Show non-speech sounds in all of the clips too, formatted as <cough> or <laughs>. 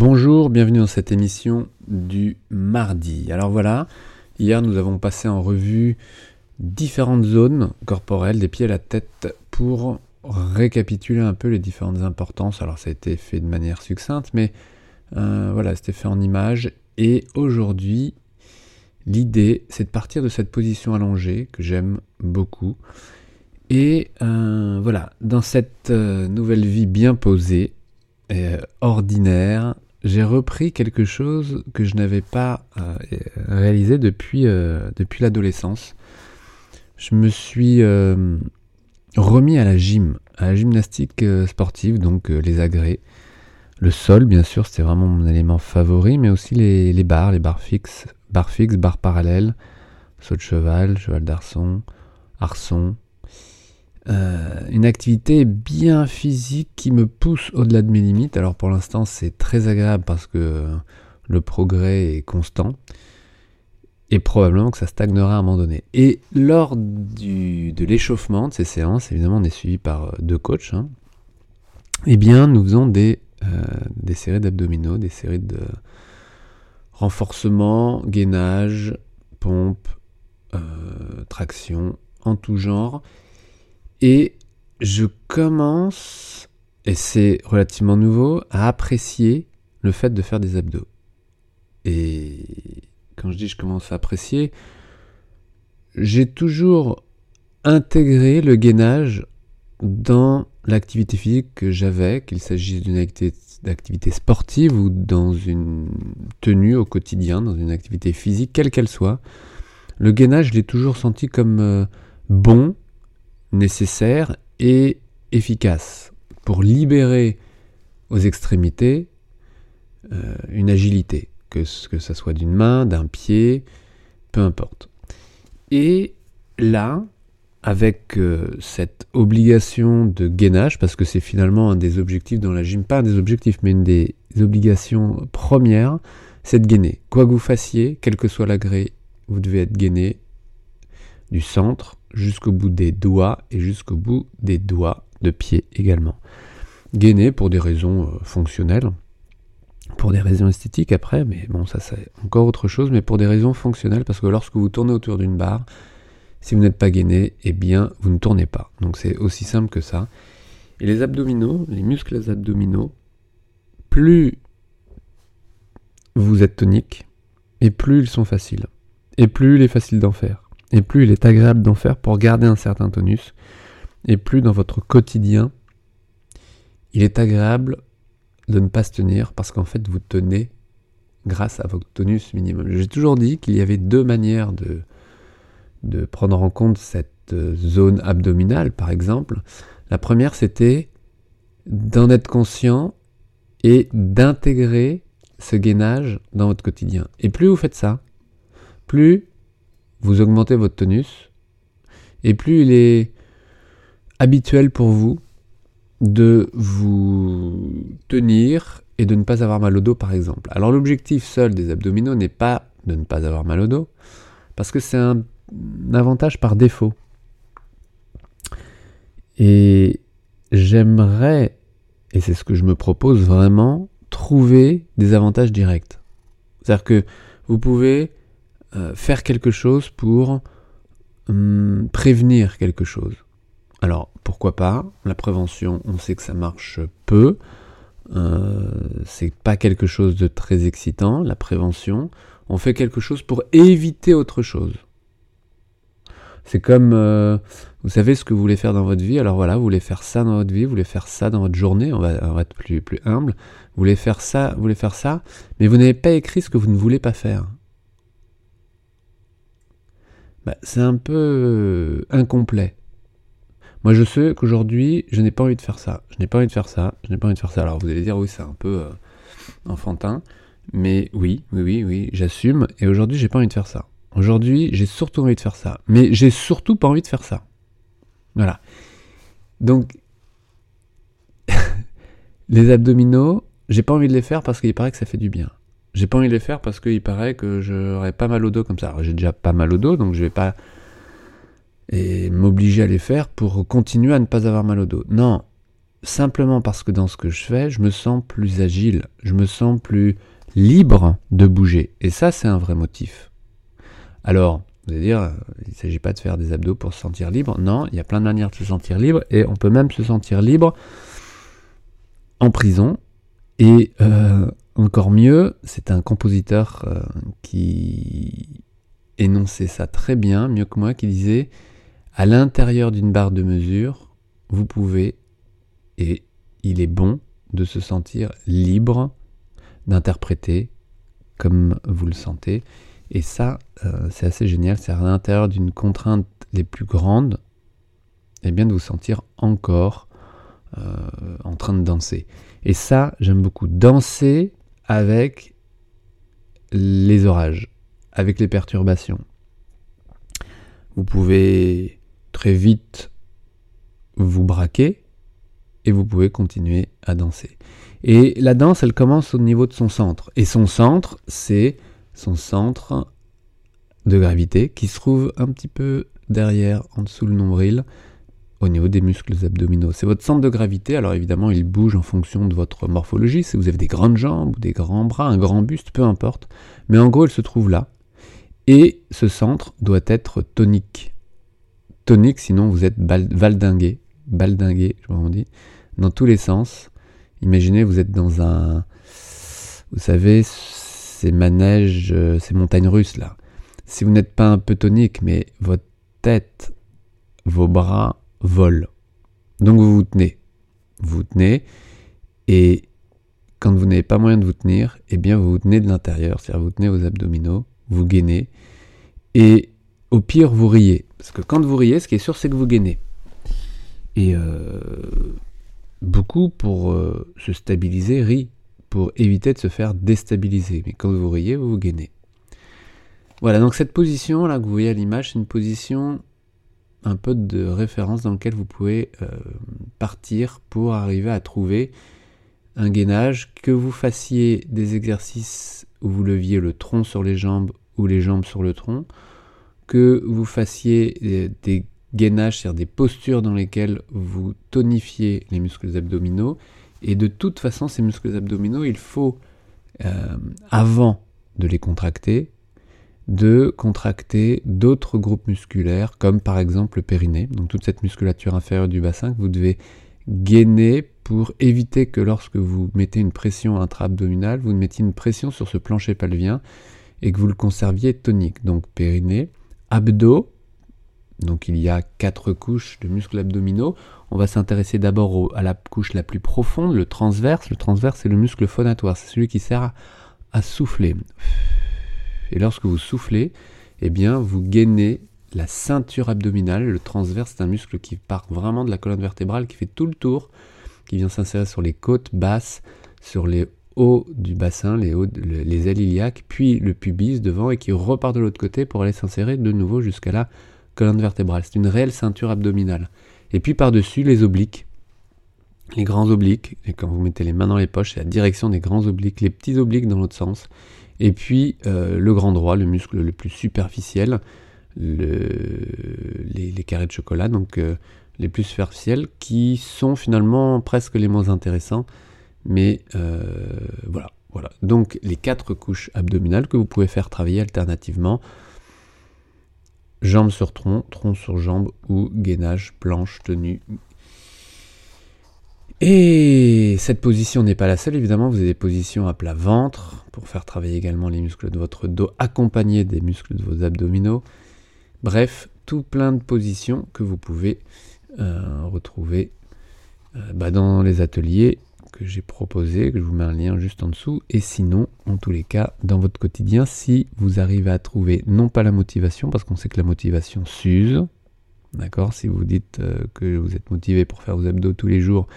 Bonjour, bienvenue dans cette émission du mardi. Alors voilà, hier nous avons passé en revue différentes zones corporelles, des pieds à la tête, pour récapituler un peu les différentes importances. Alors ça a été fait de manière succincte, mais euh, voilà, c'était fait en images. Et aujourd'hui, l'idée, c'est de partir de cette position allongée que j'aime beaucoup. Et euh, voilà, dans cette euh, nouvelle vie bien posée, ordinaire, j'ai repris quelque chose que je n'avais pas réalisé depuis, depuis l'adolescence. Je me suis remis à la gym, à la gymnastique sportive, donc les agrès. Le sol, bien sûr, c'était vraiment mon élément favori, mais aussi les, les barres, les barres fixes, barres fixes, barres parallèles, saut de cheval, cheval d'arçon, arçon. Euh, une activité bien physique qui me pousse au-delà de mes limites. Alors pour l'instant, c'est très agréable parce que le progrès est constant. Et probablement que ça stagnera à un moment donné. Et lors de l'échauffement de ces séances, évidemment, on est suivi par deux coachs. Hein, eh bien, nous faisons des euh, des séries d'abdominaux, des séries de renforcement, gainage, pompe, euh, traction, en tout genre. Et je commence, et c'est relativement nouveau, à apprécier le fait de faire des abdos. Et quand je dis je commence à apprécier, j'ai toujours intégré le gainage dans l'activité physique que j'avais, qu'il s'agisse d'une activité sportive ou dans une tenue au quotidien, dans une activité physique, quelle qu'elle soit, le gainage, je l'ai toujours senti comme euh, bon, nécessaire et efficace pour libérer aux extrémités euh, une agilité, que, ça soit d'une main, d'un pied, peu importe. Et là, avec euh, cette obligation de gainage, parce que c'est finalement un des objectifs dans la gym, pas un des objectifs, mais une des obligations premières, c'est de gainer. Quoi que vous fassiez, quel que soit l'agré, vous devez être gainé du centre jusqu'au bout des doigts et jusqu'au bout des doigts de pied également. Gainé pour des raisons euh, fonctionnelles, pour des raisons esthétiques après, mais bon, ça c'est encore autre chose, mais pour des raisons fonctionnelles, parce que lorsque vous tournez autour d'une barre, si vous n'êtes pas gainé, eh bien, vous ne tournez pas. Donc c'est aussi simple que ça. Et les abdominaux, les muscles abdominaux, plus vous êtes tonique, et plus ils sont faciles. Et plus il est facile d'en faire. Et plus il est agréable d'en faire pour garder un certain tonus. Et plus dans votre quotidien, il est agréable de ne pas se tenir parce qu'en fait vous tenez grâce à votre tonus minimum. J'ai toujours dit qu'il y avait deux manières de, prendre en compte cette euh, zone abdominale, par exemple. La première, c'était d'en être conscient et d'intégrer ce gainage dans votre quotidien. Et plus vous faites ça, plus vous augmentez votre tonus, et plus il est habituel pour vous de vous tenir et de ne pas avoir mal au dos, par exemple. Alors l'objectif seul des abdominaux n'est pas de ne pas avoir mal au dos, parce que c'est un avantage par défaut. Et j'aimerais, et c'est ce que je me propose vraiment, trouver des avantages directs. C'est-à-dire que vous pouvez euh, faire quelque chose pour hum, prévenir quelque chose. Alors, pourquoi pas? La prévention, on sait que ça marche peu. Euh, c'est pas quelque chose de très excitant, la prévention. On fait quelque chose pour éviter autre chose. C'est comme, euh, vous savez ce que vous voulez faire dans votre vie, alors voilà, vous voulez faire ça dans votre vie, vous voulez faire ça dans votre journée, on va, être plus, plus humble, vous voulez faire ça, vous voulez faire ça, mais vous n'avez pas écrit ce que vous ne voulez pas faire. Bah, c'est un peu euh, incomplet. Moi, je sais qu'aujourd'hui, je n'ai pas envie de faire ça. Je n'ai pas envie de faire ça. Je n'ai pas envie de faire ça. Alors, vous allez dire, oui, c'est un peu euh, enfantin. Mais oui, oui, oui, oui, j'assume. Et aujourd'hui, j'ai pas envie de faire ça. Aujourd'hui, j'ai surtout envie de faire ça. Mais j'ai surtout pas envie de faire ça. Voilà. Donc, <laughs> les abdominaux, j'ai pas envie de les faire parce qu'il paraît que ça fait du bien. J'ai pas envie de les faire parce qu'il paraît que j'aurais pas mal au dos comme ça. j'ai déjà pas mal au dos, donc je vais pas m'obliger à les faire pour continuer à ne pas avoir mal au dos. Non. simplement parce que dans ce que je fais, je me sens plus agile, je me sens plus libre de bouger. Et ça, c'est un vrai motif. Alors, vous allez dire, il ne s'agit pas de faire des abdos pour se sentir libre. Non, il y a plein de manières de se sentir libre et on peut même se sentir libre en prison. Et euh, encore mieux, c'est un compositeur euh, qui énonçait ça très bien, mieux que moi, qui disait à l'intérieur d'une barre de mesure, vous pouvez, et il est bon de se sentir libre d'interpréter comme vous le sentez. Et ça, euh, c'est assez génial. C'est à l'intérieur d'une contrainte les plus grandes, et eh bien de vous sentir encore euh, en train de danser. Et ça, j'aime beaucoup. Danser avec les orages, avec les perturbations. Vous pouvez très vite vous braquer et vous pouvez continuer à danser. Et la danse, elle commence au niveau de son centre. Et son centre, c'est son centre de gravité qui se trouve un petit peu derrière, en dessous le nombril, au niveau des muscles abdominaux. C'est votre centre de gravité, alors évidemment il bouge en fonction de votre morphologie, si vous avez des grandes jambes ou des grands bras, un grand buste, peu importe, mais en gros il se trouve là. Et ce centre doit être tonique. Tonique, sinon vous êtes valdingué, baldingué, je m'en dis, dans tous les sens. Imaginez, vous êtes dans un... Vous savez, ces manèges, euh, ces montagnes russes là. Si vous n'êtes pas un peu tonique, mais votre tête, vos bras volent. Donc vous vous tenez. Vous vous tenez et quand vous n'avez pas moyen de vous tenir, eh bien vous vous tenez de l'intérieur, c'est-à-dire vous tenez vos abdominaux, vous gainez et au pire vous riez. Parce que quand vous riez, ce qui est sûr c'est que vous gainez. Et euh, beaucoup pour euh, se stabiliser rient pour éviter de se faire déstabiliser. Mais quand vous riez, vous vous gainez. Voilà, donc cette position là que vous voyez à l'image, c'est une position un peu de référence dans laquelle vous pouvez euh, partir pour arriver à trouver un gainage, que vous fassiez des exercices où vous leviez le tronc sur les jambes ou les jambes sur le tronc, que vous fassiez des gainages, c'est-à-dire des postures dans lesquelles vous tonifiez les muscles abdominaux, et de toute façon, ces muscles abdominaux, il faut, euh, avant de les contracter, de contracter d'autres groupes musculaires, comme par exemple le périnée, donc toute cette musculature inférieure du bassin que vous devez gainer pour éviter que lorsque vous mettez une pression intra-abdominale, vous mettiez une pression sur ce plancher pelvien et que vous le conserviez tonique. Donc périnée, abdos, donc il y a quatre couches de muscles abdominaux. On va s'intéresser d'abord à la couche la plus profonde, le transverse. Le transverse, c'est le muscle phonatoire, c'est celui qui sert à, souffler. Et lorsque vous soufflez, eh bien, vous gainez la ceinture abdominale. Le transverse, c'est un muscle qui part vraiment de la colonne vertébrale, qui fait tout le tour, qui vient s'insérer sur les côtes basses, sur les hauts du bassin, les, hauts, les ailes iliaques, puis le pubis devant, et qui repart de l'autre côté pour aller s'insérer de nouveau jusqu'à la colonne vertébrale. C'est une réelle ceinture abdominale. Et puis par-dessus, les obliques. Les grands obliques, et quand vous mettez les mains dans les poches, c'est la direction des grands obliques, les petits obliques dans l'autre sens. Et puis euh, le grand droit, le muscle le plus superficiel, le, les, carrés de chocolat, donc euh, les plus superficiels, qui sont finalement presque les moins intéressants. Mais euh, voilà, voilà. Donc les quatre couches abdominales que vous pouvez faire travailler alternativement jambes sur tronc, tronc sur jambe ou gainage, planche, tenue. Et cette position n'est pas la seule, évidemment, vous avez des positions à plat ventre pour faire travailler également les muscles de votre dos, accompagnés des muscles de vos abdominaux. Bref, tout plein de positions que vous pouvez euh, retrouver euh, bah, dans les ateliers que j'ai proposé, que je vous mets un lien juste en dessous, et sinon, en tous les cas, dans votre quotidien, si vous arrivez à trouver non pas la motivation, parce qu'on sait que la motivation s'use, d'accord? Si vous dites euh, que vous êtes motivé pour faire vos abdos tous les jours,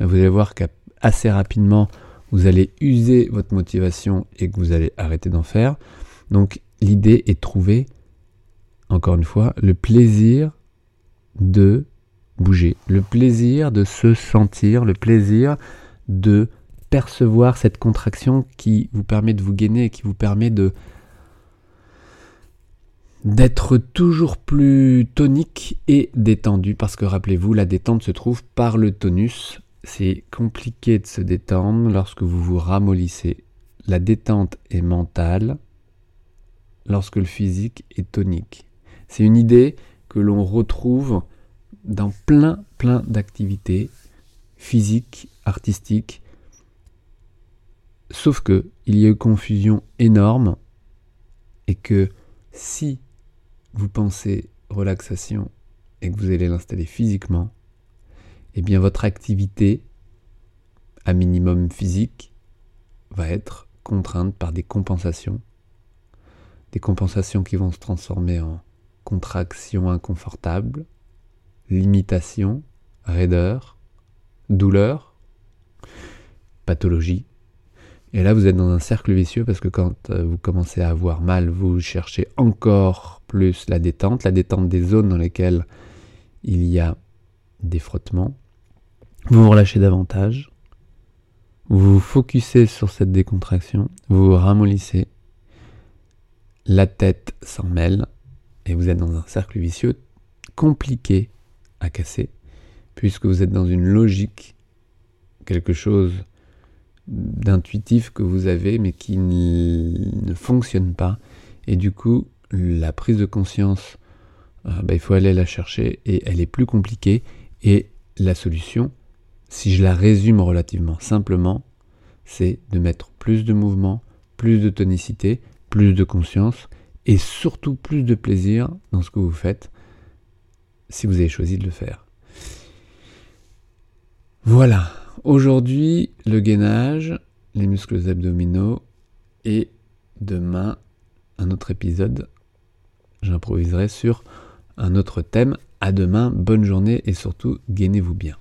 vous allez voir qu'assez rapidement, vous allez user votre motivation et que vous allez arrêter d'en faire. Donc l'idée est de trouver, encore une fois, le plaisir de bouger, le plaisir de se sentir, le plaisir de percevoir cette contraction qui vous permet de vous gainer et qui vous permet de d'être toujours plus tonique et détendu parce que rappelez-vous la détente se trouve par le tonus c'est compliqué de se détendre lorsque vous vous ramollissez. La détente est mentale lorsque le physique est tonique. C'est une idée que l'on retrouve dans plein, plein d'activités physiques, artistiques. Sauf que il y a une confusion énorme et que si vous pensez relaxation et que vous allez l'installer physiquement, eh bien votre activité, à minimum physique, va être contrainte par des compensations. Des compensations qui vont se transformer en contraction inconfortable, limitation, raideur, douleur, pathologie. Et là, vous êtes dans un cercle vicieux parce que quand euh, vous commencez à avoir mal, vous cherchez encore plus la détente, la détente des zones dans lesquelles il y a des frottements. Vous vous relâchez davantage. Vous vous focussez sur cette décontraction. Vous vous ramollissez. La tête s'en mêle. Et vous êtes dans un cercle vicieux compliqué à casser. Puisque vous êtes dans une logique, quelque chose d'intuitif que vous avez mais qui ne fonctionne pas. Et du coup, la prise de conscience, euh, bah, il faut aller la chercher et elle est plus compliquée. Et la solution, si je la résume relativement simplement, c'est de mettre plus de mouvement, plus de tonicité, plus de conscience et surtout plus de plaisir dans ce que vous faites si vous avez choisi de le faire. Voilà, aujourd'hui le gainage, les muscles abdominaux et demain un autre épisode, j'improviserai sur un autre thème. À demain, bonne journée et surtout gainez-vous bien.